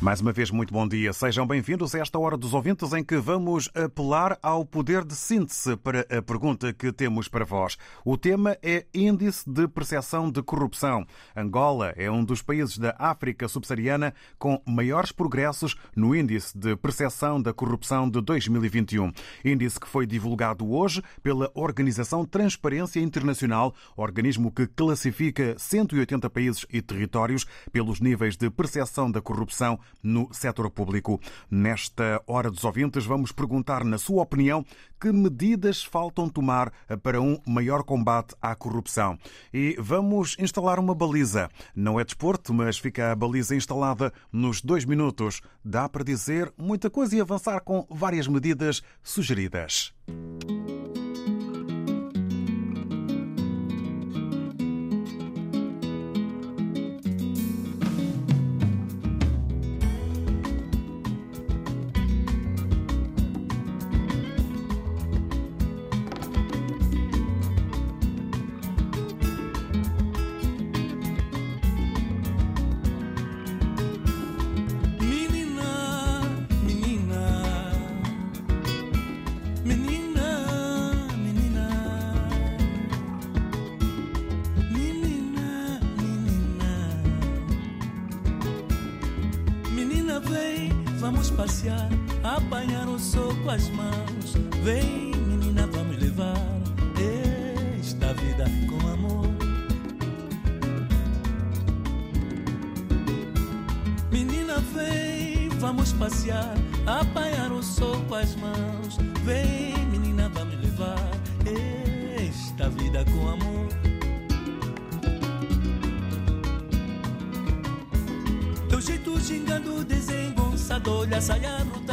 Mais uma vez, muito bom dia. Sejam bem-vindos a esta hora dos ouvintes em que vamos apelar ao poder de síntese para a pergunta que temos para vós. O tema é Índice de Percepção de Corrupção. Angola é um dos países da África subsaariana com maiores progressos no Índice de Percepção da Corrupção de 2021. Índice que foi divulgado hoje pela Organização Transparência Internacional, organismo que classifica 180 países e territórios pelos níveis de percepção da corrupção no setor público. Nesta hora dos ouvintes, vamos perguntar, na sua opinião, que medidas faltam tomar para um maior combate à corrupção. E vamos instalar uma baliza. Não é desporto, mas fica a baliza instalada nos dois minutos. Dá para dizer muita coisa e avançar com várias medidas sugeridas.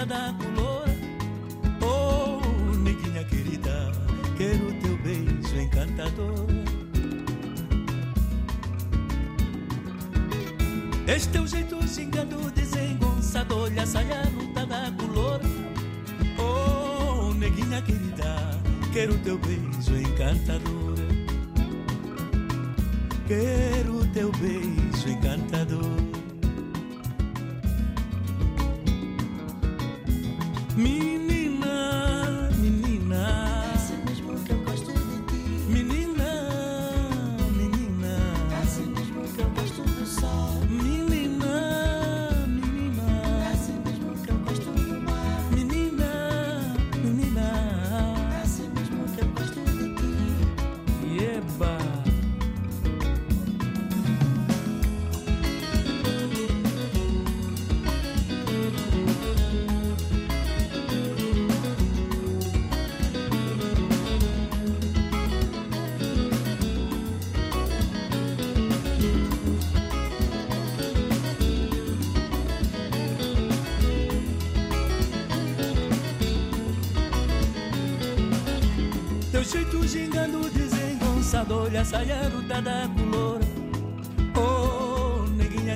Da. Oh, neguinha querida, quero teu beijo encantador. Este teu jeito gingando desengonçado, olha saia luta da color. Oh, neguinha querida, quero teu beijo encantador. Quero teu beijo encantador. Menina,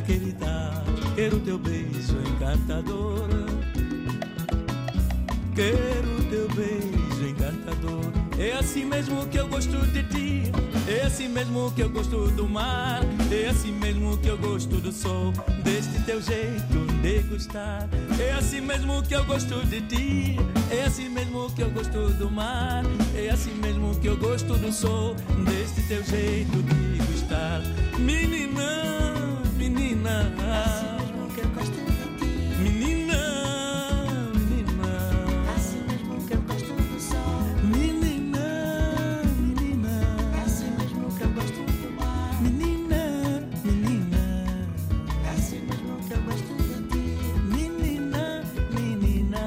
querida, quero teu beijo encantador. Quero teu beijo encantador. É assim mesmo que eu gosto de ti. É assim mesmo que eu gosto do mar. É assim mesmo que eu gosto do sol. Deste teu jeito de gostar. É assim mesmo que eu gosto de ti. É assim mesmo que eu gosto do mar. É assim mesmo que eu gosto do sol. Deste teu jeito de gostar. Menina, menina. Assim mesmo que eu gosto de ti. Menina, menina. Assim mesmo que eu gosto do sol. Menina, menina. Assim mesmo que eu gosto do mar. Menina, menina. Assim mesmo que eu gosto de ti. Menina, menina.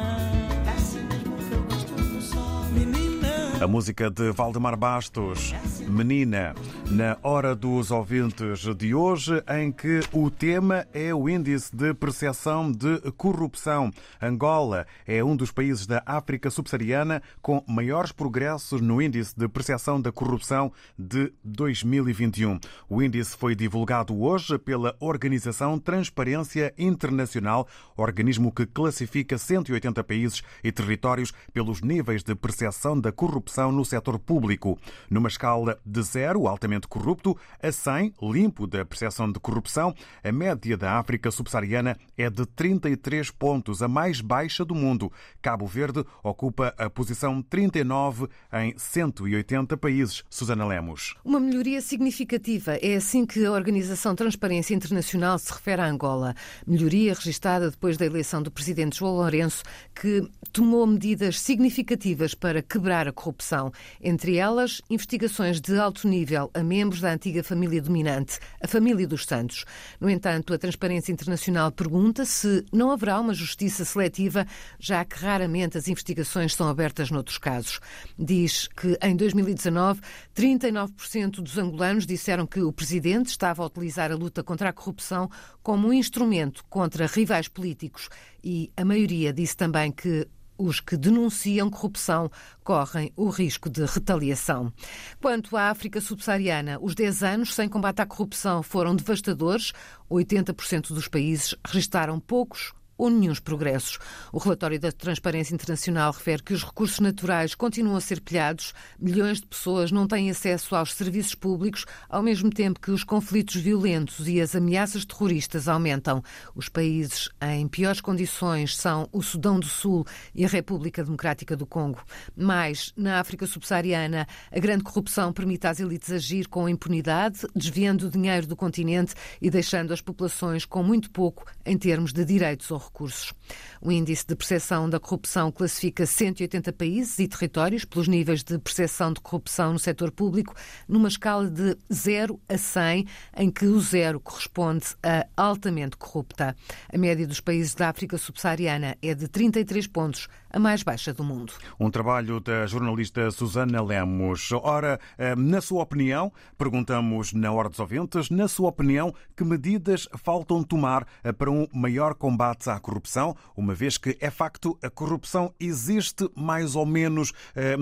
Assim mesmo que eu gosto do sol. Menina. A música de Valdemar Bastos. Menina, na hora dos ouvintes de hoje, em que o tema é o índice de percepção de corrupção. Angola é um dos países da África subsaariana com maiores progressos no índice de percepção da corrupção de 2021. O índice foi divulgado hoje pela Organização Transparência Internacional, organismo que classifica 180 países e territórios pelos níveis de percepção da corrupção no setor público. Numa escala de zero, altamente corrupto, a 100, limpo da percepção de corrupção, a média da África subsaariana é de 33 pontos, a mais baixa do mundo. Cabo Verde ocupa a posição 39 em 180 países. Susana Lemos. Uma melhoria significativa. É assim que a Organização Transparência Internacional se refere a Angola. Melhoria registada depois da eleição do presidente João Lourenço, que tomou medidas significativas para quebrar a corrupção, entre elas investigações de alto nível a membros da antiga família dominante, a família dos Santos. No entanto, a Transparência Internacional pergunta se não haverá uma justiça seletiva, já que raramente as investigações são abertas noutros casos. Diz que em 2019, 39% dos angolanos disseram que o presidente estava a utilizar a luta contra a corrupção como um instrumento contra rivais políticos e a maioria disse também que os que denunciam corrupção correm o risco de retaliação. Quanto à África subsaariana, os 10 anos sem combate à corrupção foram devastadores. 80% dos países registaram poucos ou nenhum progressos. O relatório da Transparência Internacional refere que os recursos naturais continuam a ser pilhados, milhões de pessoas não têm acesso aos serviços públicos, ao mesmo tempo que os conflitos violentos e as ameaças terroristas aumentam. Os países em piores condições são o Sudão do Sul e a República Democrática do Congo. Mas, na África subsaariana, a grande corrupção permite às elites agir com impunidade, desviando o dinheiro do continente e deixando as populações com muito pouco em termos de direitos ou recursos. O índice de percepção da corrupção classifica 180 países e territórios pelos níveis de percepção de corrupção no setor público, numa escala de 0 a 100, em que o zero corresponde a altamente corrupta. A média dos países da África subsaariana é de 33 pontos, a mais baixa do mundo. Um trabalho da jornalista Susana Lemos. Ora, eh, na sua opinião, perguntamos na hora dos ouvintes, na sua opinião, que medidas faltam tomar eh, para um maior combate à corrupção, uma vez que é facto a corrupção existe mais ou menos eh,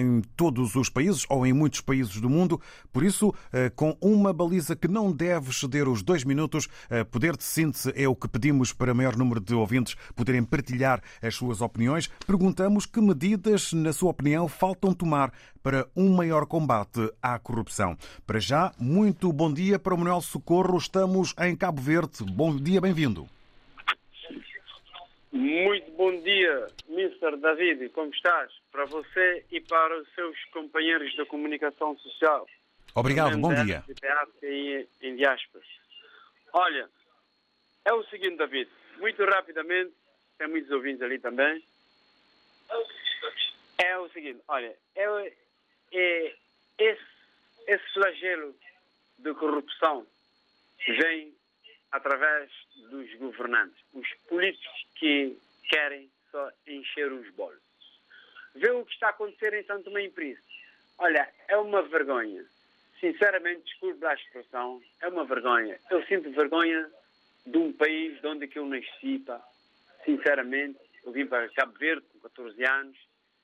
em todos os países ou em muitos países do mundo. Por isso, com uma baliza que não deve ceder os dois minutos, poder de síntese é o que pedimos para maior número de ouvintes poderem partilhar as suas opiniões perguntamos que medidas, na sua opinião, faltam tomar para um maior combate à corrupção. Para já, muito bom dia para o Manuel Socorro. Estamos em Cabo Verde. Bom dia, bem-vindo. Muito bom dia, Mr. David. Como estás? Para você e para os seus companheiros da comunicação social. Obrigado, bom dia. Em. Olha, é o seguinte, David. Muito rapidamente, tem muitos ouvintes ali também. É o seguinte, olha, é, é esse, esse flagelo de corrupção vem através dos governantes, os políticos que querem só encher os bolsos. Vê o que está a acontecer em Santo e Príncipe. Olha, é uma vergonha. Sinceramente, desculpe a expressão, é uma vergonha. Eu sinto vergonha de um país de onde que eu nasci, pá. sinceramente. Eu vim para Cabo Verde com 14 anos,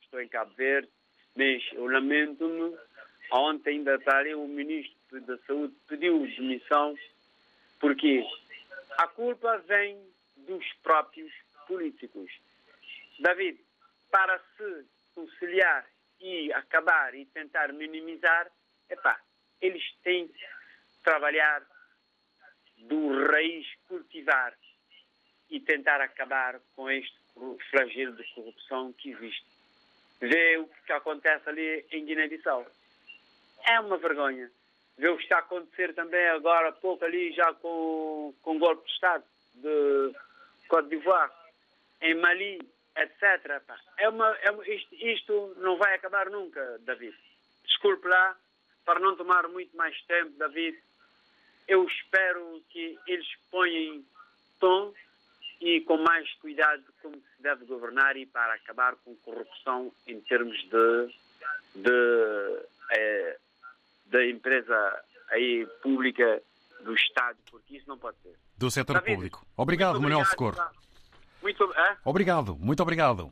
estou em Cabo Verde, mas eu lamento-me. Ontem ainda tarde o Ministro da Saúde pediu demissão porque a culpa vem dos próprios políticos. David, para se conciliar e acabar e tentar minimizar, epá, eles têm que trabalhar do raiz, cultivar e tentar acabar com este flagelo de corrupção que existe. Vê o que acontece ali em Guiné-Bissau. É uma vergonha. Vê o que está a acontecer também agora há pouco ali já com, com o golpe de Estado de Côte d'Ivoire, em Mali, etc. É uma, é, isto, isto não vai acabar nunca, David. Desculpe lá, para não tomar muito mais tempo, David. Eu espero que eles ponham tom e com mais cuidado como se deve governar e para acabar com corrupção em termos de de, eh, da empresa aí pública do Estado, porque isso não pode ser. Do setor David, público. Obrigado, muito Manuel obrigado, Socorro. Muito, hã? Obrigado, muito obrigado.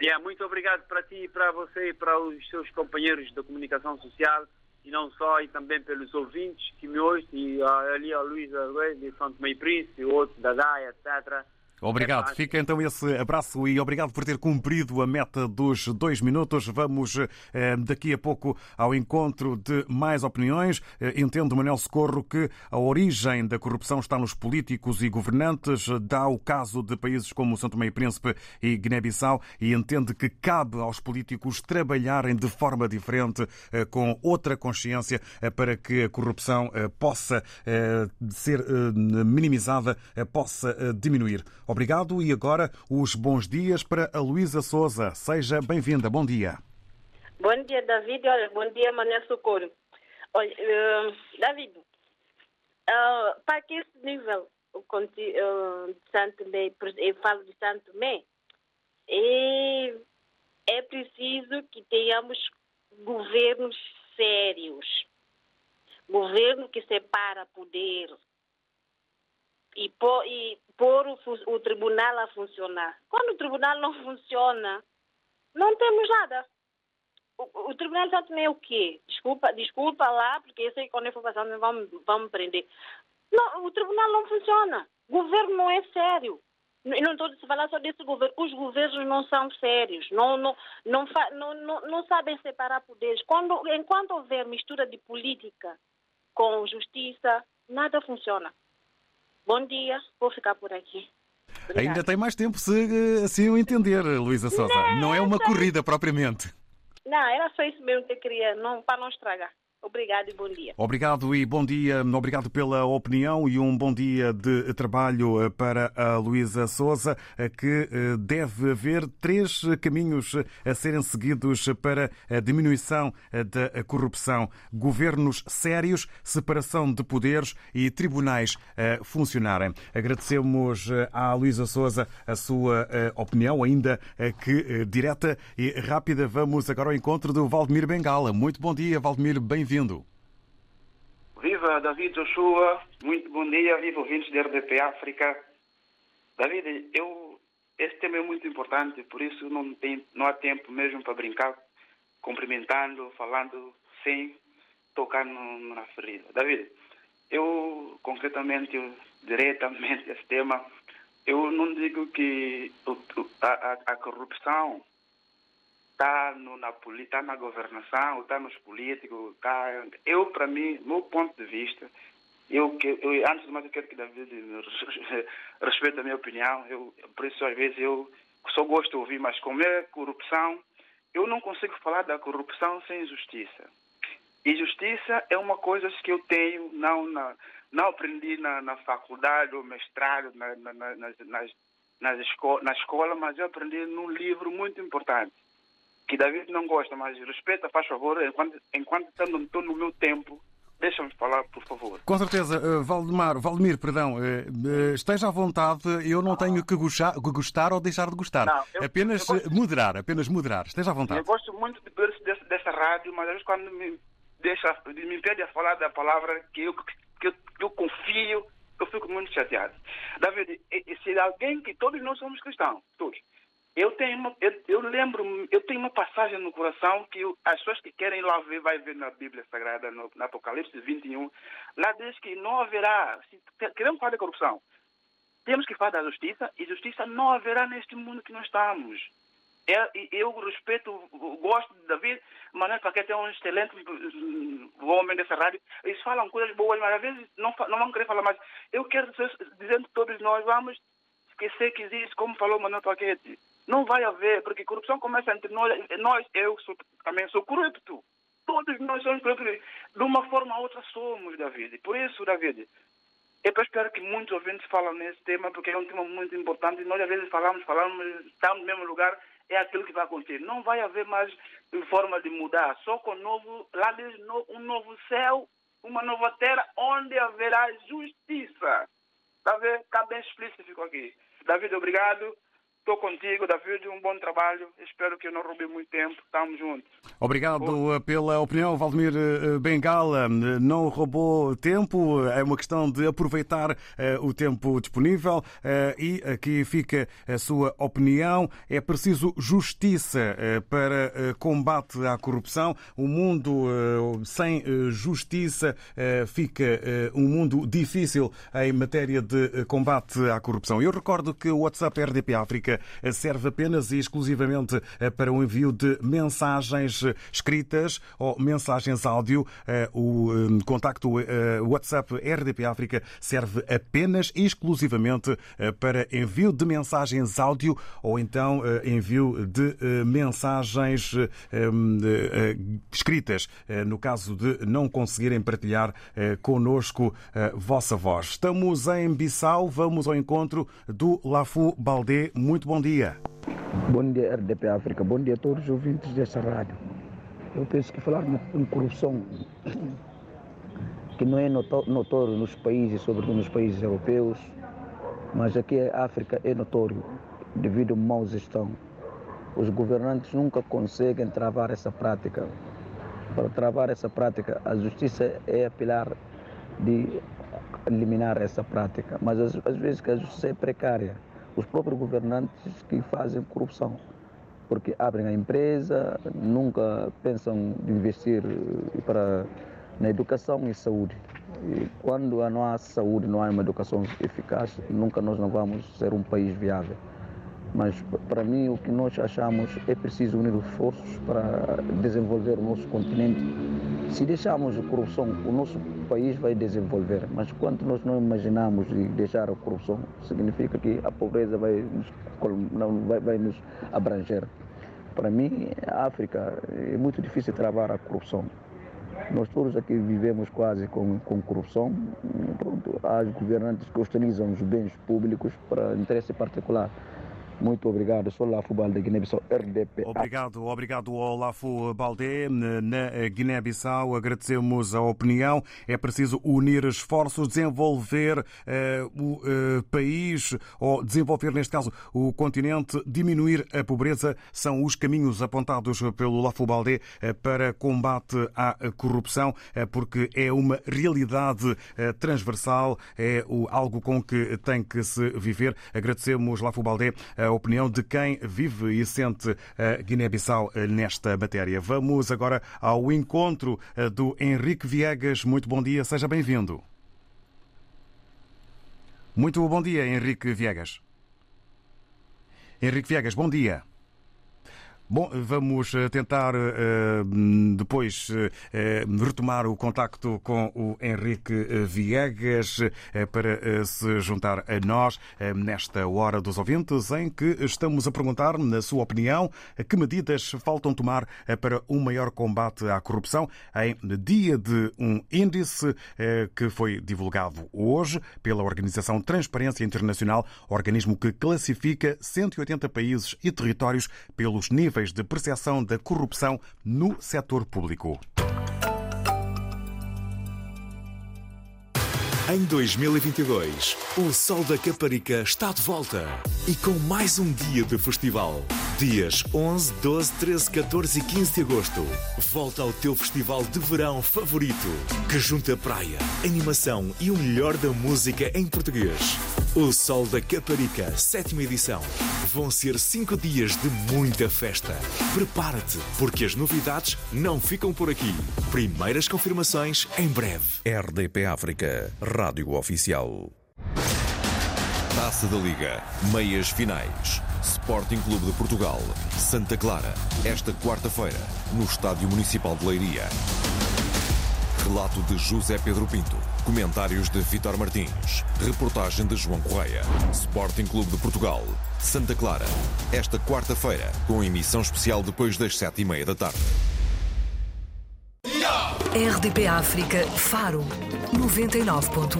Yeah, muito obrigado para ti, para você e para os seus companheiros da comunicação social e não só, e também pelos ouvintes que me ouvem, e ali a Luísa Reis de Santo Meio Príncipe, outro da DAI, etc. Obrigado. Epá, Fica então esse abraço e obrigado por ter cumprido a meta dos dois minutos. Vamos eh, daqui a pouco ao encontro de mais opiniões. Eh, entendo, Manuel Socorro, que a origem da corrupção está nos políticos e governantes. Dá o caso de países como São Tomé e Príncipe e Guiné-Bissau e entende que cabe aos políticos trabalharem de forma diferente, eh, com outra consciência, para que a corrupção possa ser minimizada, possa diminuir. Obrigado e agora os bons dias para a Luísa Souza. Seja bem-vinda. Bom dia. Bom dia, David. Olha, bom dia, Mané Socorro. Olha, eh, David, ah, para que esse nível ah, de Santo por- eu falo de Santo Tomé, é, é preciso que tenhamos governos sérios. Governo que separa poder e pôr, e pôr o, o tribunal a funcionar. Quando o tribunal não funciona, não temos nada. O, o tribunal também é o quê? Desculpa, desculpa lá, porque eu sei que quando eu for passar vão, vão me prender. Não, o tribunal não funciona. O governo não é sério. E não estou a falar só desse governo. Os governos não são sérios. Não, não, não, não, não sabem separar poderes. Quando, enquanto houver mistura de política com justiça, nada funciona. Bom dia, vou ficar por aqui. Ainda tem mais tempo se assim o entender, Luísa Souza. Não é uma corrida propriamente. Não, era só isso mesmo que eu queria, não, para não estragar. Obrigado e bom dia. Obrigado e bom dia. Obrigado pela opinião e um bom dia de trabalho eh, para a Luísa Souza, eh, que eh, deve haver três caminhos a serem seguidos para a diminuição da corrupção. Governos sérios, separação de poderes e tribunais a funcionarem. Agradecemos à Luísa Souza a sua opinião, ainda que direta e rápida. Vamos agora ao encontro do Valdemir Bengala. Muito bom dia, Valdemir, bem-vindo. Viva David Joshua, muito bom dia, viva ouvintes da RDP África. David, eu, esse tema é muito importante, por isso não, tem, não há tempo mesmo para brincar, cumprimentando, falando sem tocar no, na ferida. David, eu concretamente, eu, diretamente esse tema, eu não digo que a, a, a corrupção está na, poli- tá na governação, está nos políticos. Tá, eu, para mim, meu ponto de vista, eu, eu, antes de mais, eu quero que David respeite a minha opinião. Eu, por isso, às vezes, eu só gosto de ouvir, mas como é corrupção, eu não consigo falar da corrupção sem justiça. E justiça é uma coisa que eu tenho, não, na, não aprendi na, na faculdade ou mestrado, na, na, na- nas, nas esco na escola, mas eu aprendi num livro muito importante que David não gosta, mas respeita, faz favor, enquanto, enquanto estou, no meu tempo, deixa-me falar, por favor. Com certeza, eh, Valdemar, Valdemir, perdão, eh, eh, esteja à vontade, eu não tenho que gostar, gostar ou deixar de gostar. Não, eu- apenas eu gosto- moderar, apenas moderar. Esteja à Eu vontade. gosto muito de, desse- desse- dessa rádio, mas às vezes quando me, deixa, me pede a falar da palavra que eu, que eu, que eu confio, eu fico muito chateado. David, se alguém que todos nós somos cristãos, todos. Eu tenho uma, eu, eu lembro, eu tenho uma passagem no coração que eu- as pessoas que querem lá ver, vai ver na Bíblia Sagrada, no, no Apocalipse 21, lá diz que não haverá, se queremos falar da corrupção, temos que falar da justiça e justiça não haverá neste mundo que nós estamos. É, e eu respeito, eu gosto de David, Manuel Paquete é um excelente hum, homem dessa rádio. Eles falam coisas boas, mas às vezes não, não vão querer falar mais. Eu quero dizer, dizer que todos nós vamos esquecer que existe, como falou Manuel Paquete. Não vai haver, porque corrupção começa entre nós. Nós, eu sou, também sou corrupto. Todos nós somos corruptos. De uma forma ou outra somos, David. Por isso, David, eu espero que muitos ouvintes falam nesse tema, porque é um tema muito importante. Nós, às vezes, falamos, falamos, estamos no mesmo lugar, é aquilo que vai acontecer. Não vai haver mais forma de mudar. Só com novo, lá diz um novo céu, uma nova terra, onde haverá justiça. Está? Está bem explícito aqui. David, obrigado. Estou contigo, David, um bom trabalho. Espero que eu não roube muito tempo. Estamos juntos. Obrigado pela opinião, Valdemir eh, Bengala. Não roubou tempo, é uma questão de aproveitar eh, o tempo disponível eh, e aqui fica a sua opinião. É preciso justiça para combate à corrupção. Um mundo sem justiça fica um mundo difícil em matéria de combate à corrupção. Eu recordo que o WhatsApp RDP África serve apenas e exclusivamente para o envio de mensagens escritas ou mensagens áudio. Eh, o eh, contacto eh, WhatsApp RDP África serve apenas e exclusivamente para envio de mensagens áudio ou então envio de mensagens escritas, no caso de não conseguirem partilhar conosco vossa voz. Estamos em Bissau, vamos ao encontro do Lafu Baldé. Muito bom dia. Bom dia, RDP África. Bom dia a todos os ouvintes desta rádio. Eu penso que falar em corrupção, que não é notório nos países, sobretudo nos países europeus, mas aqui em África é notório, devido à mau gestão. Os governantes nunca conseguem travar essa prática. Para travar essa prática, a justiça é a pilar de eliminar essa prática, mas às, vezes a justiça é precária. Os próprios governantes que fazem corrupção porque abrem a empresa, nunca pensam em investir eh, para, na educação e saúde. E quando não há saúde, não há uma educação eficaz, nunca nós não vamos ser um país viável. Mas para mim o que nós achamos é preciso unir esforços para desenvolver o nosso continente. Se deixarmos a corrupção, o nosso país vai desenvolver. Mas quando nós não imaginamos de deixar a corrupção, significa que a pobreza vai nos, vai, vai nos abranger. Para mim, a África é muito difícil travar a corrupção. Nós todos aqui vivemos quase com, com corrupção. Pronto, há governantes que hostilizam os bens públicos para interesse particular. Muito obrigado. Sou Lafo Balde, Guiné-Bissau, RDP. Obrigado, obrigado ao Lafo Balde, na Guiné-Bissau. Agradecemos a opinião. É preciso unir esforços, desenvolver uh, o uh, país, ou desenvolver, neste caso, o continente, diminuir a pobreza. São os caminhos apontados pelo Lafo Balde uh, para combate à corrupção, porque é uma realidade transversal, é algo com que tem que se viver. Agradecemos, Lafo Balde, a opinião de quem vive e sente a Guiné-Bissau nesta matéria. Vamos agora ao encontro do Henrique Viegas. Muito bom dia, seja bem-vindo. Muito bom dia, Henrique Viegas. Henrique Viegas, bom dia. Bom, vamos eh, tentar eh, depois eh, retomar o contacto com o Henrique Viegas para se juntar a nós nesta hora dos ouvintes em que estamos a perguntar, na sua opinião, que medidas faltam tomar para um maior combate à corrupção em dia de um índice que foi divulgado hoje pela Organização Transparência Internacional, organismo que classifica 180 países e territórios pelos níveis de percepção da corrupção no setor público. Em 2022, o Sol da Caparica está de volta e com mais um dia de festival. Dias 11, 12, 13, 14 e 15 de agosto. Volta ao teu festival de verão favorito, que junta praia, animação e o melhor da música em português. O Sol da Caparica, sétima edição. Vão ser cinco dias de muita festa. Prepara-te, porque as novidades não ficam por aqui. Primeiras confirmações em breve. RDP África, Rádio Oficial. Taça da Liga, meias finais. Sporting Clube de Portugal, Santa Clara, esta quarta-feira, no Estádio Municipal de Leiria. Relato de José Pedro Pinto. Comentários de Vitor Martins. Reportagem de João Correia. Sporting Clube de Portugal. Santa Clara. Esta quarta-feira, com emissão especial depois das sete e meia da tarde. RDP África, Faro, 99.1.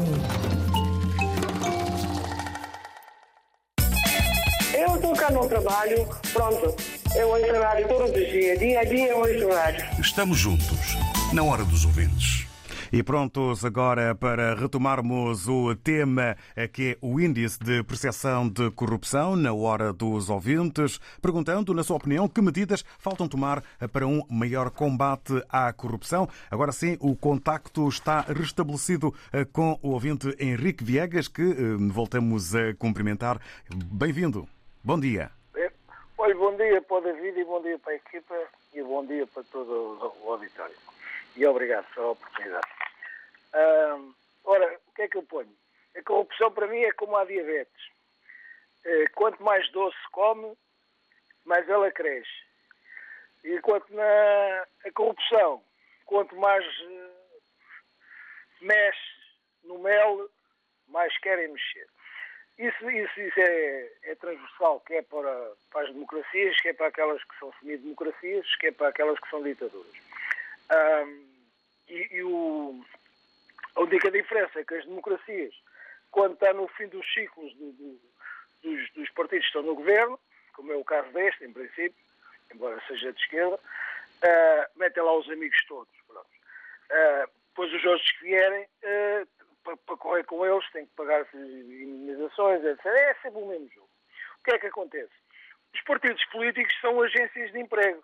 Eu estou cá no trabalho, pronto. Eu ouço rádio todos os dias, dia a dia eu ouço rádio. Estamos juntos, na hora dos ouvintes. E prontos agora para retomarmos o tema que é o índice de percepção de corrupção na hora dos ouvintes, perguntando, na sua opinião, que medidas faltam tomar para um maior combate à corrupção. Agora sim, o contacto está restabelecido eh, com o ouvinte Henrique Viegas, que eh, voltamos a cumprimentar. Bem-vindo. Bom dia. Olha, bom dia para o David e bom dia para a equipa e bom dia para todo o auditório. E obrigado pela oportunidade. Uh, ora, o que é que eu ponho? A corrupção para mim é como a diabetes. Uh, quanto mais doce come, mais ela cresce. E quanto na a corrupção, quanto mais uh, mexe no mel, mais querem mexer. Isso, isso, isso é, é, transversal, que é para, para, as democracias, que é para aquelas que são semidemocracias, que é para aquelas que são ditaduras. Um, e, e o, a única diferença é que as democracias, quando está no fim dos ciclos do, do, dos, dos, partidos que estão no governo, como é o caso deste, em princípio, embora seja de esquerda, uh, metem lá os amigos todos. Uh, depois os outros que vierem, uh, para, para, correr com eles, têm que pagar indemnizações, etc. É sempre o mesmo jogo. O que é que acontece? Os partidos políticos são agências de emprego.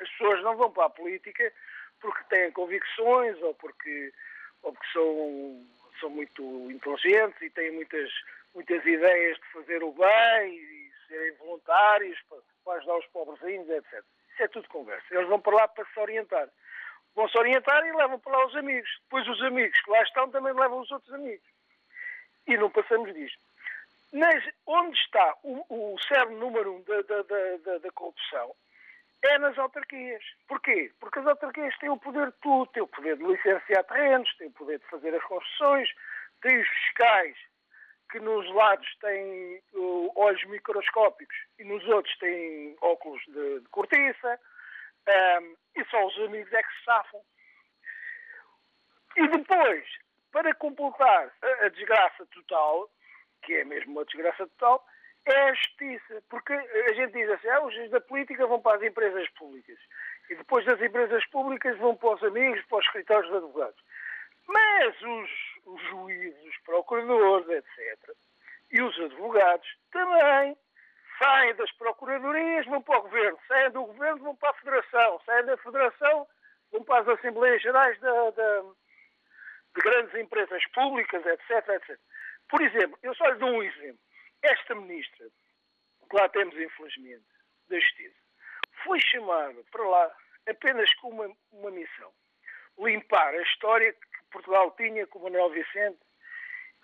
As pessoas não vão para a política porque têm convicções ou porque, ou porque são, são muito inteligentes e têm muitas, muitas ideias de fazer o bem e serem voluntários para, para ajudar os pobrezinhos, etc. Isso é tudo conversa. Eles vão para lá para se orientar. Vão se orientar e levam para lá os amigos. Depois os amigos que lá estão também levam os outros amigos. E não passamos disto. Mas onde está o, o cerne número um da, da, da, da corrupção é nas autarquias. Porquê? Porque as autarquias têm o poder de tudo. Têm o poder de licenciar terrenos, têm o poder de fazer as construções, têm os fiscais que nos lados têm uh, olhos microscópicos e nos outros têm óculos de, de cortiça. Um, e só os amigos é que se safam. E depois, para completar a, a desgraça total, que é mesmo uma desgraça total, é a justiça. Porque a gente diz assim, ah, os juízes da política vão para as empresas públicas. E depois das empresas públicas vão para os amigos, para os escritórios de advogados. Mas os, os juízes, os procuradores, etc., e os advogados também saem das procuradorias, vão para o governo, saem do governo, vão para a federação, saem da federação, vão para as Assembleias Gerais da, da, de grandes empresas públicas, etc, etc. Por exemplo, eu só lhe dou um exemplo. Esta ministra, que lá temos infelizmente, da Justiça, foi chamada para lá apenas com uma, uma missão. Limpar a história que Portugal tinha com Manuel Vicente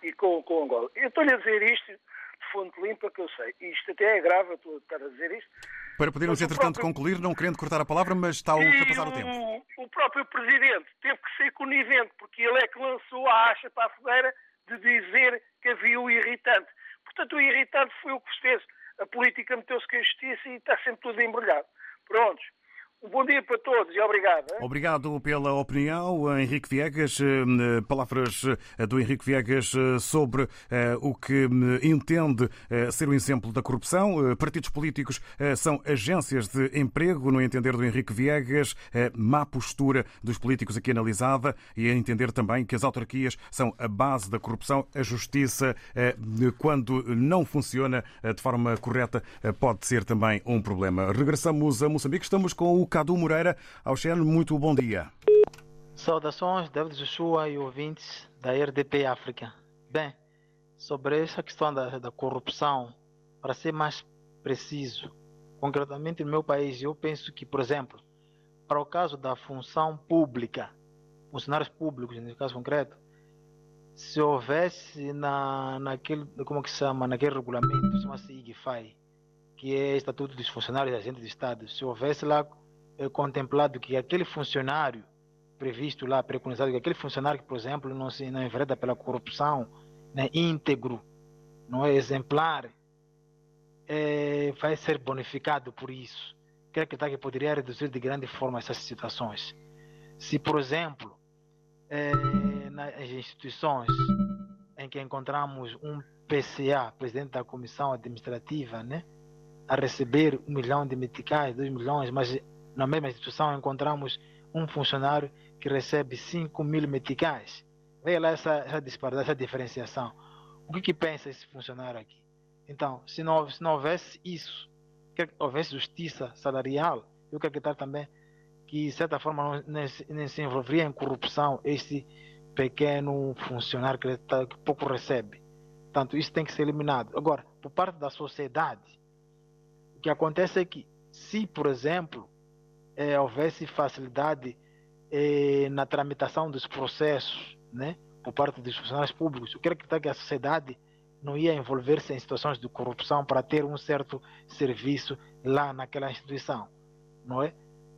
e com, com Angola. Eu estou-lhe a dizer isto de fonte limpa que eu sei. Isto até é grave, eu estou a estar a dizer isto. Para podermos, entretanto, próprio... concluir, não querendo cortar a palavra, mas está a ultrapassar o, o tempo. O próprio Presidente teve que ser conivente, porque ele é que lançou a acha para a fogueira de dizer que havia o irritante. Portanto, o irritante foi o que fez. A política meteu-se com a justiça e está sempre tudo embrulhado. Prontos. Bom dia para todos e obrigado. Hein? Obrigado pela opinião, Henrique Viegas. Eh, palavras eh, do Henrique Viegas eh, sobre o que entende ser um exemplo da corrupção. Partidos políticos são agências de emprego, no entender do Henrique Viegas, má postura dos políticos aqui analisada e a entender também que as autarquias são a base da corrupção. A justiça, quando não funciona de forma correta, pode ser também um problema. Regressamos a Moçambique, estamos com o Cadu Moreira. Auxeno, muito bom dia. Saudações, David Joshua e ouvintes da RDP África. Bem, sobre essa questão da, da corrupção, para ser mais preciso, concretamente no meu país, eu penso que, por exemplo, para o caso da função pública, funcionários públicos, nesse caso concreto, se houvesse na, naquele, como que se chama, naquele regulamento, chama-se IGFAI, que é Estatuto dos Funcionários e Agentes de Estado, se houvesse lá contemplado que aquele funcionário previsto lá, preconizado, que aquele funcionário que, por exemplo, não se não envereda pela corrupção, né, íntegro, não é exemplar, é, vai ser bonificado por isso. Quer acreditar que poderia reduzir de grande forma essas situações. Se, por exemplo, é, nas instituições em que encontramos um PCA, presidente da comissão administrativa, né, a receber um milhão de meticais, dois milhões, mas na mesma instituição encontramos um funcionário que recebe 5 mil meticais. Veja lá essa, essa disparidade, essa diferenciação. O que, que pensa esse funcionário aqui? Então, se não, se não houvesse isso, que houvesse justiça salarial, eu quero acreditar também que, de certa forma, não, nem, se envolveria em corrupção este pequeno funcionário que, tá, que pouco recebe. Portanto, isso tem que ser eliminado. Agora, por parte da sociedade, o que acontece é que, se, por exemplo, eh, houvesse facilidade eh, na tramitação dos processos, né, por parte dos funcionários públicos, eu quero acreditar que a sociedade não ia envolver-se em situações de corrupção para ter um certo serviço lá naquela instituição, não é?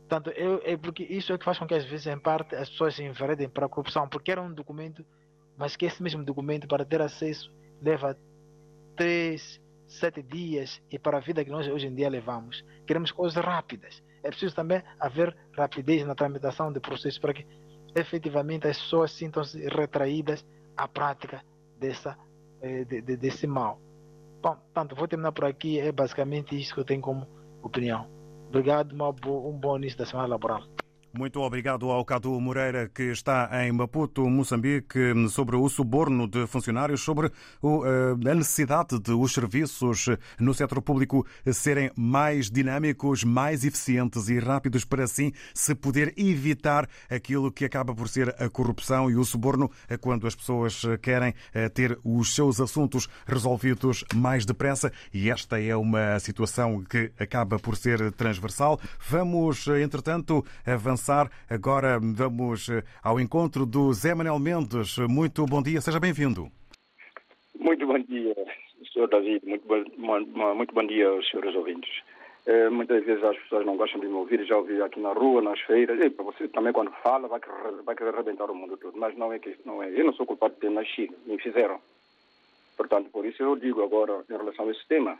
Portanto, eu, é porque isso é que faz com que às vezes, em parte, as pessoas se enveredem para a corrupção, porque era um documento, mas que esse mesmo documento, para ter acesso, leva três, sete dias, e para a vida que nós hoje em dia levamos, queremos coisas rápidas. É preciso também haver rapidez na tramitação de processos para que efetivamente as pessoas sintam-se retraídas à prática dessa eh, de, de, desse mal. Bom, portanto, vou terminar por aqui. É basicamente isso que eu tenho como opinião. Obrigado, um bom início da semana laboral. Muito obrigado ao Cadu Moreira, que está em Maputo, Moçambique, sobre o suborno de funcionários, sobre eh, a necessidade de os serviços no setor público serem mais dinâmicos, mais eficientes e rápidos, para assim se poder evitar aquilo que acaba por ser a corrupção e o suborno, quando as pessoas querem eh, ter os seus assuntos resolvidos mais depressa. E esta é uma situação que acaba por ser transversal. Vamos, entretanto, avançar avançar. Agora vamos eh, ao encontro do Zé Manuel Mendes. Muito bom dia, seja bem-vindo. Muito bom dia, Sr. David. Muito bom, muito bom dia aos senhores ouvintes. É, muitas vezes as pessoas não gostam de me ouvir, já ouvi aqui na rua, nas feiras. E você também, quando fala, vai querer, vai querer arrebentar o mundo todo. Mas não é que não é. Eu não sou culpado de ter nascido, me fizeram. Portanto, por isso eu digo agora, em relação a esse tema,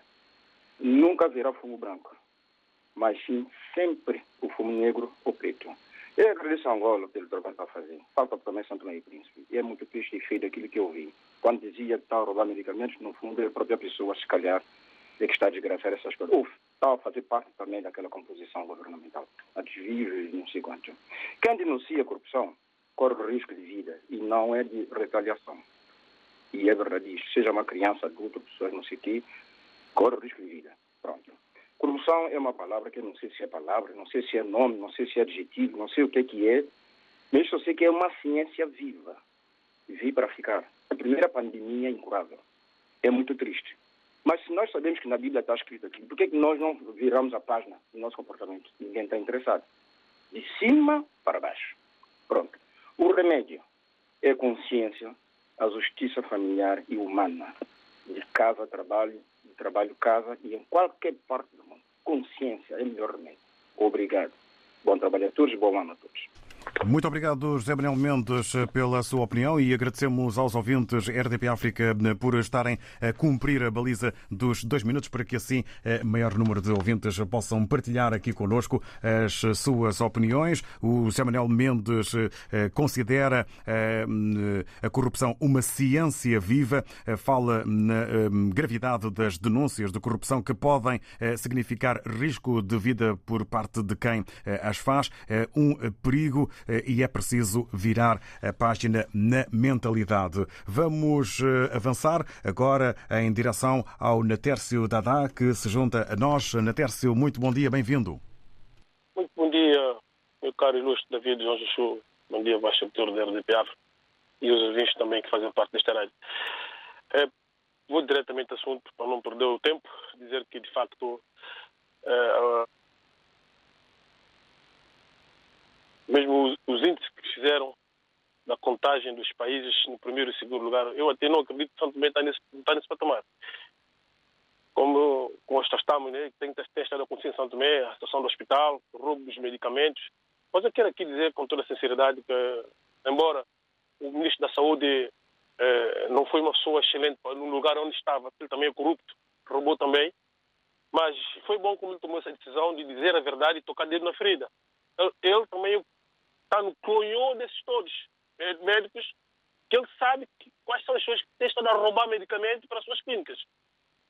nunca haverá fumo branco mas sim sempre o fumo negro ou preto. Eu agradeço a Angola pelo trabalho que está fazendo. Falta também Santo Meio Príncipe. E é muito triste e feio daquilo que eu vi. Quando dizia que estava a roubar medicamentos, no fundo, é a própria pessoa, se calhar, é que está a desgraçar essas coisas. Uf, estava a fazer parte também daquela composição governamental. A desvios e não sei quanto. Quem denuncia a corrupção corre risco de vida e não é de retaliação. E é verdade isso. Seja uma criança, adulto, pessoas não sei o quê, corre risco de vida. Pronto. Corrupção é uma palavra que eu não sei se é palavra, não sei se é nome, não sei se é adjetivo, não sei o que é que é, mas só sei que é uma ciência viva. Vi para ficar. A primeira pandemia é incurável. É muito triste. Mas se nós sabemos que na Bíblia está escrito aqui, por que, que nós não viramos a página do nosso comportamento? Ninguém está interessado. De cima para baixo. Pronto. O remédio é a consciência, a justiça familiar e humana. De casa, trabalho, de trabalho, casa e em qualquer parte do consciência é melhor remédio. Obrigado. Bom trabalho a todos, bom ano a todos. Muito obrigado, José Manuel Mendes, pela sua opinião e agradecemos aos ouvintes RDP África por estarem a cumprir a baliza dos dois minutos para que assim o maior número de ouvintes possam partilhar aqui conosco as suas opiniões. O José Manuel Mendes eh, considera eh, a corrupção uma ciência viva, eh, fala na gravidade das denúncias de corrupção que podem significar risco de vida por parte de quem as faz, um perigo eh, e é preciso virar a página na mentalidade. Vamos eh, avançar agora em direção ao Natércio Dadá, que se junta a nós. Natércio, muito bom dia, bem-vindo. Muito bom dia, meu caro ilustre David João Jussu. Bom dia, baixo diretor da RDP Afro e os ouvintes também que fazem parte desta rádio. É, vou diretamente ao assunto, para não perder o tempo, dizer que, de facto, é, mesmo os, os índices que fizeram da contagem dos países no primeiro e segundo lugar, eu até não acredito que São Tomé está nesse, está nesse patamar. Como, como nós estamos, né, tem, tem estado acontecendo em São Tomé, a situação do hospital, roubo dos medicamentos. Mas eu quero aqui dizer com toda a sinceridade que, embora o ministro da Saúde eh, não foi uma pessoa excelente no lugar onde estava, ele também é corrupto, roubou também, mas foi bom como ele tomou essa decisão de dizer a verdade e tocar dedo na ferida. Ele, ele também está no clonhão desses todos, médicos, que ele sabe que, quais são as pessoas que têm estado a roubar medicamentos para as suas clínicas.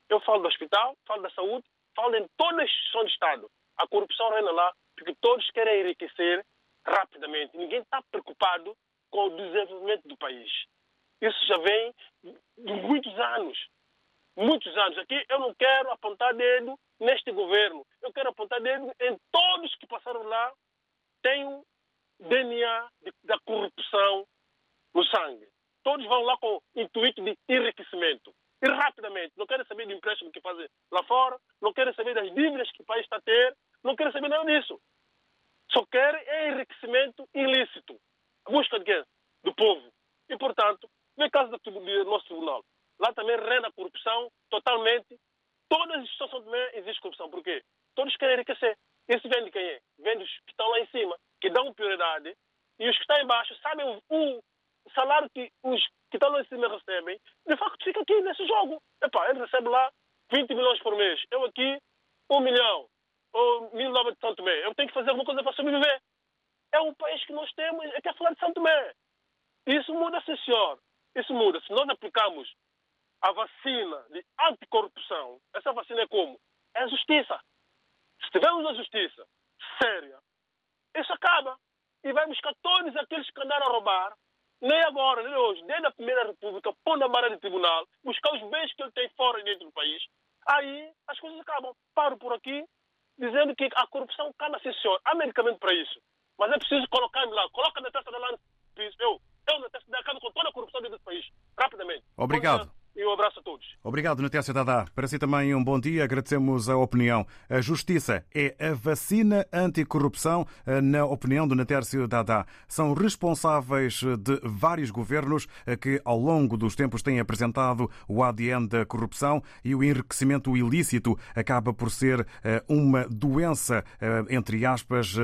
Eu falo do hospital, falo da saúde, falo em toda a instituição de Estado. A corrupção reina lá, porque todos querem enriquecer rapidamente. Ninguém está preocupado com o desenvolvimento do país. Isso já vem de muitos anos. Muitos anos. Aqui eu não quero apontar dedo neste governo. Eu quero apontar dedo em todos que passaram lá. Têm o DNA de, da corrupção no sangue. Todos vão lá com o intuito de enriquecimento. E rapidamente. Não querem saber do empréstimo que fazem lá fora. Não querem saber das dívidas que o país está a ter. Não querem saber nada disso. Só querem enriquecimento ilícito. A busca de quê? Do povo. E, portanto, no caso do, do nosso tribunal, lá também reina a corrupção totalmente. Todas as instituições também existe corrupção. Por quê? Todos querem enriquecer. Isso vem de quem é? Vem dos que estão lá em cima, que dão prioridade. E os que estão embaixo sabem o, salário que os que estão lá em cima recebem. De facto, fica aqui nesse jogo. Epá, ele recebe lá 20 milhões por mês. Eu aqui, 1 milhão. Ou mil nove de São Tomé. Eu tenho que fazer alguma coisa para sobreviver. É o país que nós temos. É que é falar de São Tomé. Isso muda, sim, senhor. Isso muda. Se nós aplicamos a vacina de anticorrupção, essa vacina é como? É a justiça. Se tivermos a justiça séria, isso acaba. E vai buscar todos aqueles que andaram a roubar, nem agora, nem hoje, desde a Primeira República, pôr na barra de tribunal, buscar os bens que ele tem fora e dentro do país. Aí as coisas acabam. Paro por aqui, dizendo que a corrupção cana, sim, senhor. Há medicamento para isso. Mas é preciso colocar-me lá. Coloca na testa da lá. Eu, eu na testa da acabo com toda a corrupção dentro do país. Rapidamente. Obrigado. E um abraço a todos. Obrigado, Natécia Dadá. Para si também um bom dia. Agradecemos a opinião. A justiça é a vacina anticorrupção, eh, na opinião do Natércio Dadá. São responsáveis de vários governos eh, que, ao longo dos tempos, têm apresentado o ADN da corrupção e o enriquecimento ilícito acaba por ser eh, uma doença, entre aspas,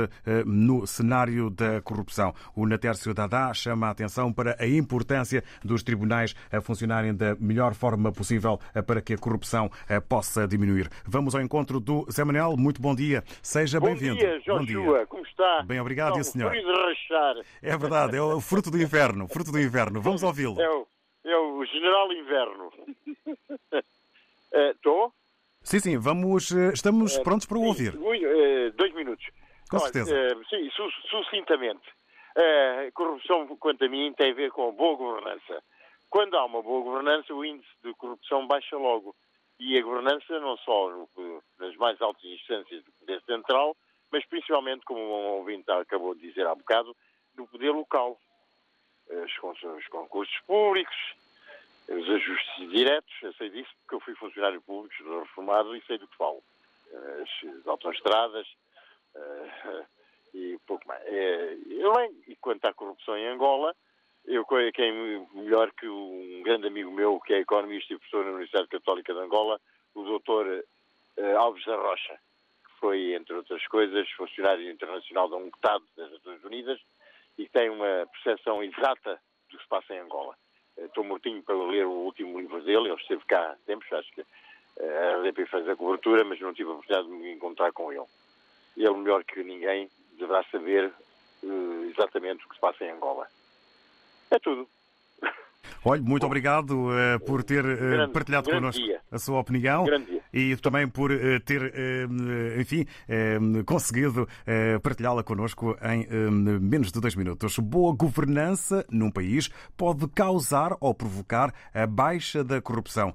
no cenário da corrupção. O Natércio Dadá chama a atenção para a importância dos tribunais a funcionarem da melhor melhor forma possível eh, para que a corrupção eh, possa diminuir. Vamos ao encontro do Zé Manel. Muito bom dia. Seja bem-vindo. Bom dia, Joshua. Como está? Bem, obrigado, e senhor? frio de rachar. É verdade, é o fruto do inverno. Fruto do inverno. Vamos ouvi-lo. É o, é o General Inverno. Estou? Sim, sim, vamos, eh, estamos Eh, prontos para ouvir. eh, dois minutos. Com Olha, certeza. eh, sim, su- sucintamente. Eh, corrupção, quanto a mim, tem a ver com a boa governança. Quando há uma boa governança, o índice de corrupção baixa logo. E a governança não só nas mais altas instâncias do poder central, mas principalmente, como um ouvinte acabou de dizer há bocado, no poder local. Os, con- os concursos públicos, os ajustes diretos, eu sei disso porque eu fui funcionário público, reformado e sei do que falo. As, as autoestradas eh, e pouco mais. Bem, e quanto à corrupção em Angola, eu quem melhor que um grande amigo meu, que é economista e professor na Universidade Católica de Angola, o doutor eh, Alves da Rocha, que foi, entre outras coisas, funcionário internacional da UNCTAD das Nações Unidas e tem uma percepção exata do que se passa em Angola. Eh, Estou mortinho para ler o último livro dele, ele esteve cá há tempos, acho que eh, a RDP fez a cobertura, mas não tive a oportunidade de me encontrar com ele. Ele, melhor que ninguém, deverá saber exatamente o que se passa em Angola. É tudo. Olha, muito obrigado eh, por ter eh, Grande- partilhado grande connosco dia. a sua opinião e também por eh, ter, enfim, conseguido partilhá-la connosco em menos de dois minutos. Boa governança num país pode causar ou provocar a baixa da corrupção.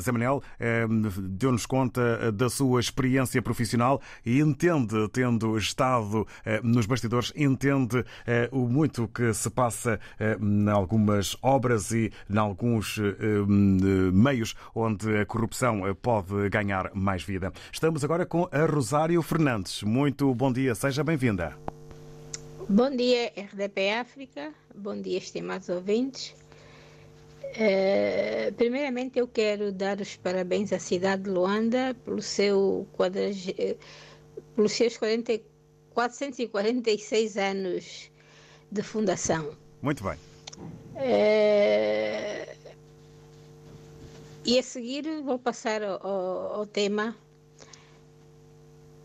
Zé Manel eh, deu-nos conta da sua experiência profissional e entende, tendo estado nos bastidores, entende o muito que se passa em algumas obras e em alguns eh, meios onde a corrupção eh, pode ganhar mais vida. Estamos agora com a Rosário Fernandes. Muito bom dia, seja bem-vinda. Bom dia, RDP África. Bom dia, estimados ouvintes. Eh, primeiramente, eu quero dar os parabéns à cidade de Luanda pelo seu quadrag... eh, pelos seus 40... 446 anos de fundação. Muito bem. Eh, E a seguir vou passar ao, ao- tema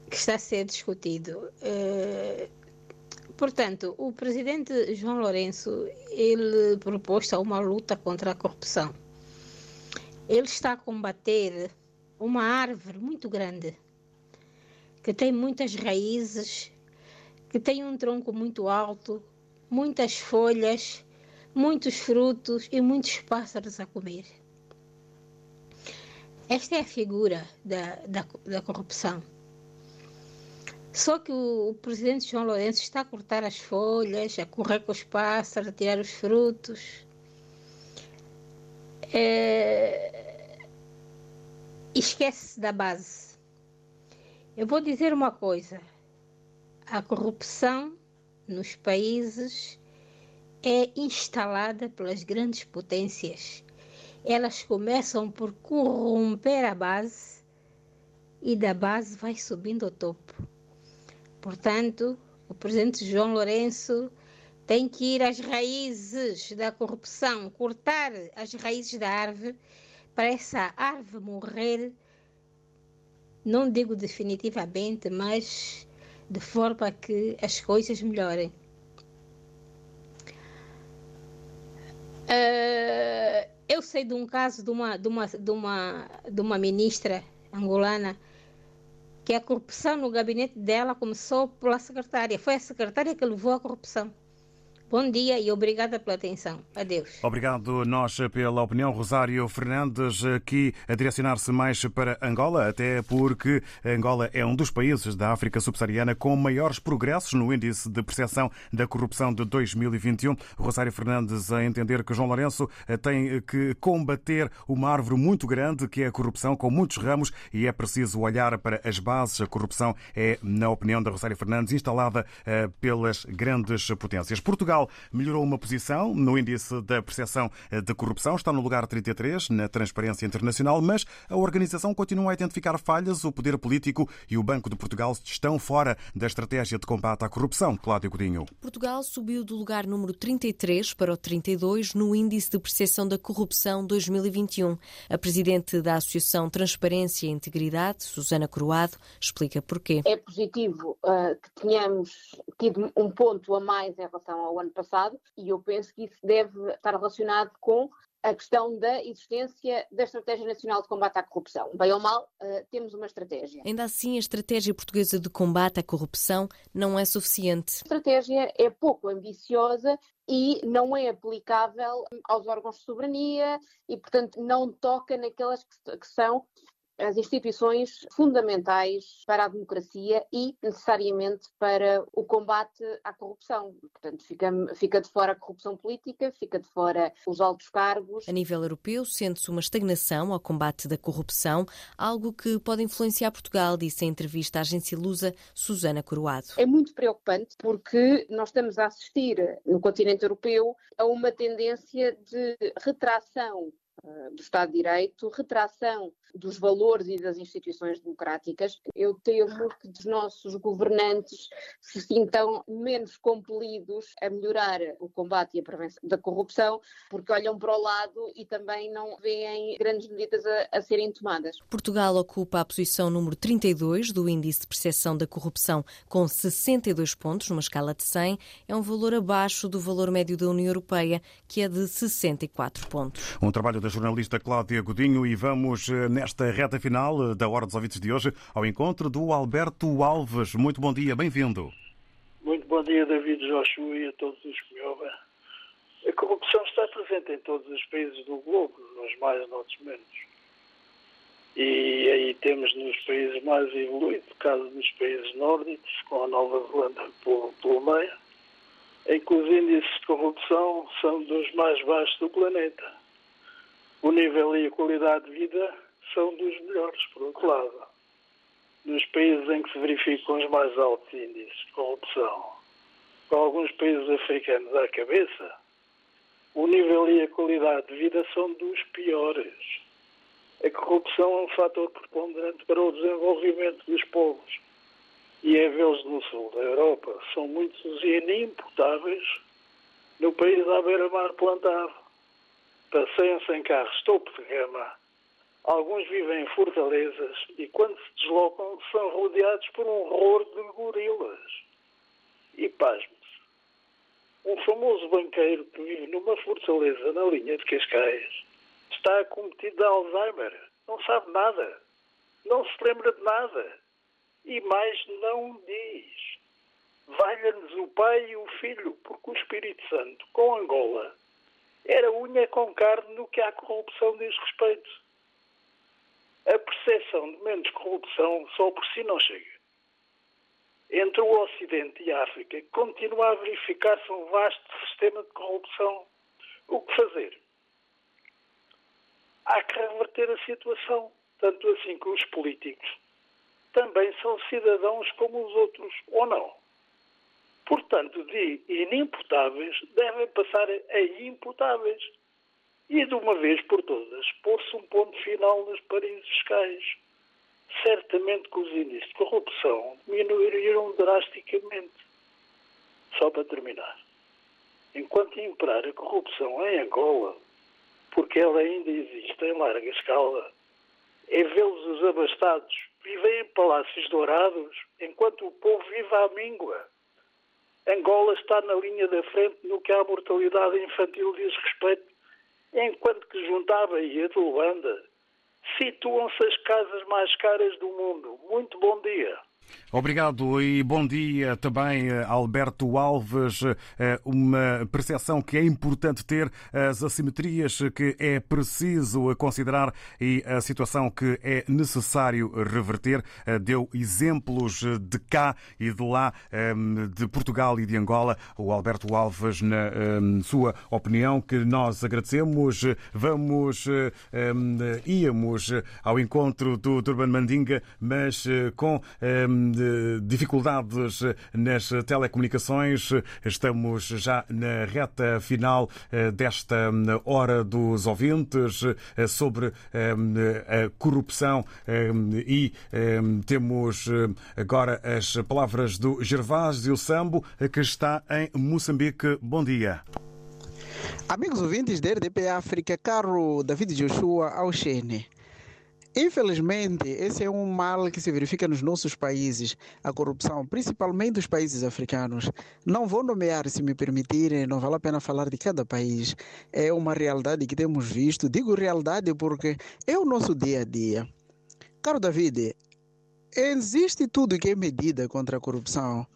que está a ser discutido. Eh, portanto, o presidente João Lourenço, ele propôs uma luta contra a corrupção. Ele está a combater uma árvore muito grande, que tem muitas raízes, que tem um tronco muito alto, muitas folhas, muitos frutos e muitos pássaros a comer. Esta é a figura da, da, da corrupção. Só que o, o, presidente João Lourenço está a cortar as folhas, a correr com os pássaros, a tirar os frutos. É... Esquece da base. Eu vou dizer uma coisa: a corrupção nos países é instalada pelas grandes potências. Elas começam por corromper a base e da base vai subindo ao topo. Portanto, o presidente João Lourenço tem que ir às raízes da corrupção, cortar as raízes da árvore para essa árvore morrer, não digo definitivamente, mas de forma que as coisas melhorem. Uh, eu sei de um caso de uma, de uma, de uma, de uma ministra angolana que a corrupção no gabinete dela começou pela secretária. Foi a secretária que levou a corrupção. Bom dia e obrigada pela atenção. Adeus. Obrigado nós pela opinião. Rosário Fernandes, aqui a direcionar-se mais para Angola, até porque Angola é um dos países da África subsaariana com maiores progressos no índice de percepção da corrupção de 2021. Rosário Fernandes a entender que João Lourenço tem que combater uma árvore muito grande que é a corrupção, com muitos ramos, e é preciso olhar para as bases. A corrupção é, na opinião da Rosário Fernandes, instalada eh, pelas grandes potências. Portugal melhorou uma posição no índice da percepção de corrupção, está no lugar 33 na Transparência Internacional, mas a organização continua a identificar falhas. O poder político e o Banco de Portugal estão fora da estratégia de combate à corrupção. Cláudio Godinho. Portugal subiu do lugar número 33 para o 32 no índice de percepção da corrupção 2021. A presidente da Associação Transparência e Integridade, Susana Croado, explica porquê. É positivo uh, que tenhamos tido um ponto a mais em relação ao ano passado, e eu penso que isso deve estar relacionado com a questão da existência da Estratégia Nacional de Combate à Corrupção. Bem ou mal, uh, temos uma estratégia. Ainda assim, a Estratégia Portuguesa de Combate à Corrupção não é suficiente. A estratégia é pouco ambiciosa e não é aplicável aos órgãos de soberania e, portanto, não toca naquelas que, que são as instituições fundamentais para a democracia e necessariamente para o combate à corrupção. Portanto, fica, fica de fora a corrupção política, fica de fora os altos cargos. A nível europeu, sente-se uma estagnação ao combate da corrupção, algo que pode influenciar Portugal, disse em entrevista à agência Lusa Susana Coroado. É muito preocupante porque nós estamos a assistir no continente europeu a uma tendência de retração do Estado de Direito, retração dos valores e das instituições democráticas. Eu temo que os nossos governantes se sintam menos compelidos a melhorar o combate e a prevenção da corrupção, porque olham para o lado e também não veem grandes medidas a, a serem tomadas. Portugal ocupa a posição número 32 do Índice de Percepção da Corrupção, com 62 pontos, numa escala de 100. É um valor abaixo do valor médio da União Europeia, que é de 64 pontos. Um trabalho da jornalista Cláudia Godinho e vamos eh, nesta reta final eh, da Hora dos Ouvidos de hoje ao encontro do Alberto Alves. Muito bom dia, bem-vindo. Muito bom dia, David Joshua e a todos os que me ouvem. A corrupção está presente em todos os países do globo, nos mais, noutros menos. E aí temos nos países mais evoluídos, caso dos países nórdicos, com a Nova Zelândia pelo, pelo meio, em que os índices de corrupção são dos mais baixos do planeta. O nível e a qualidade de vida são dos melhores, por outro lado. Nos países em que se verificam os mais altos índices de corrupção, com alguns países africanos à cabeça, o nível e a qualidade de vida são dos piores. A corrupção é um fator preponderante para o desenvolvimento dos povos. E é vê-los no sul da Europa. São muitos inimputáveis no país à beira-mar plantado. Passeiam-se em carros topo de gama. Alguns vivem em fortalezas e, quando se deslocam, são rodeados por um horror de gorilas. E pasme-se. Um famoso banqueiro que vive numa fortaleza na linha de Cascais está acometido de Alzheimer. Não sabe nada. Não se lembra de nada. E mais não diz. valha-nos o Pai e o Filho, porque o Espírito Santo, com Angola, era unha com carne no que à corrupção diz respeito. A percepção de menos corrupção só por si não chega. Entre o Ocidente e a África continua a verificar-se um vasto sistema de corrupção. O que fazer? Há que reverter a situação, tanto assim que os políticos também são cidadãos como os outros, ou não? Portanto, de inimputáveis devem passar a imputáveis. E de uma vez por todas, pôr-se um ponto final nos paraísos fiscais. Certamente que os índices de corrupção diminuiriam drasticamente. Só para terminar. Enquanto imperar a corrupção em Angola, porque ela ainda existe em larga escala, é vê-los os abastados vivem em palácios dourados, enquanto o povo vive à míngua. Angola está na linha da frente no que à mortalidade infantil diz respeito, enquanto que Baía de Luanda situam-se as casas mais caras do mundo. Muito bom dia. Obrigado e bom dia também, eh, Alberto Alves. Eh, uma percepção que é importante ter, as assimetrias que é preciso considerar e a situação que é necessário reverter. Eh, deu exemplos de cá e de lá, de Portugal e de Angola. O Alberto Alves, na sua opinião, que nós agradecemos. Vamos, íamos ao encontro do Durban Mandinga, mas com dificuldades nas telecomunicações. Estamos já na reta final eh, desta hum, hora dos ouvintes eh, sobre a corrupção e temos agora as palavras do Gervásio Sambo, que está em Moçambique. Bom dia. Amigos ouvintes da RDP África, caro David Joshua Auxene. Infelizmente, esse é um mal que se verifica nos nossos países, a corrupção, principalmente dos países africanos. Não vou nomear, se me permitirem, não vale a pena falar de cada país. É uma realidade que temos visto. Digo realidade porque é o nosso dia a dia. Caro David, existe tudo que é medida contra a corrupção.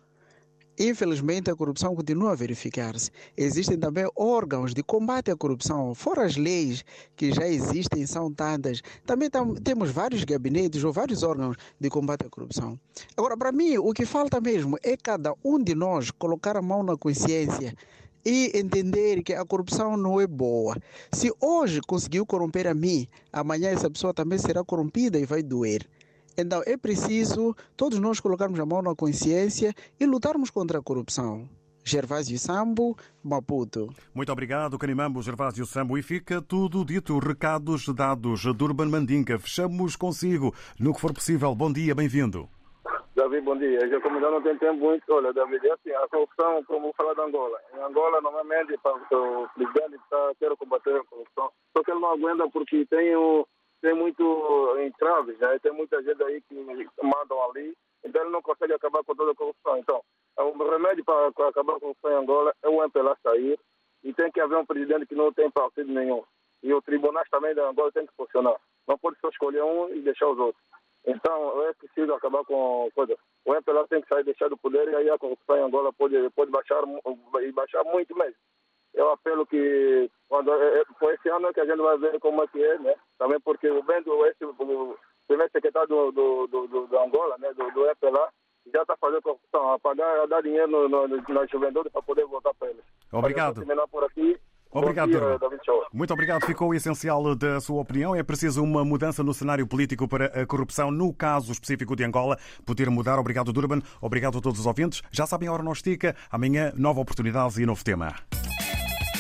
Infelizmente, a corrupção continua a verificar-se. Existem também órgãos de combate à corrupção, fora as leis que já existem, são tantas. Também tam, temos vários gabinetes ou vários órgãos de combate à corrupção. Agora, para mim, o que falta mesmo é cada um de nós colocar a mão na consciência e entender que a corrupção não é boa. Se hoje conseguiu corromper a mim, amanhã essa pessoa também será corrompida e vai doer. Então é preciso todos nós colocarmos a mão na consciência e lutarmos contra a corrupção. Gervásio Sambo, Maputo. Muito obrigado, Canimambo, Gervásio Sambo. E fica tudo dito, recados dados. Durban Mandinga, fechamos consigo no que for possível. Bom dia, bem-vindo. Davi, bom dia. Já como já não tem tempo muito, olha, Davi, é assim, a corrupção, como falar de Angola. Em Angola, normalmente, o presidente está querendo combater a corrupção, só que ele não aguenta porque tem o tem muito entraves, né? tem muita gente aí que mandam ali, então ele não consegue acabar com toda a corrupção. Então, o remédio para acabar com a corrupção em Angola é o MPLA sair e tem que haver um presidente que não tem partido nenhum. E o tribunais também da Angola tem que funcionar. Não pode só escolher um e deixar os outros. Então, é preciso acabar com coisa. O MPLA tem que sair, deixar do poder e aí a corrupção em Angola pode, pode baixar baixar muito mesmo eu apelo que quando é, é, foi esse ano que a gente vai ver como é que é, né? Também porque o Bento, esse o primeiro secretário do, do, do, do Angola, né? Do, do EPLA, já está fazendo corrupção, a pagar, a dar dinheiro no, no, nas juventudes para poder votar para eles. Obrigado. por aqui. Obrigado, dia, Muito obrigado. Ficou o essencial da sua opinião. É preciso uma mudança no cenário político para a corrupção, no caso específico de Angola, poder mudar. Obrigado, Durban. Obrigado a todos os ouvintes. Já sabem, a hora não estica. Amanhã, nova oportunidade e novo tema.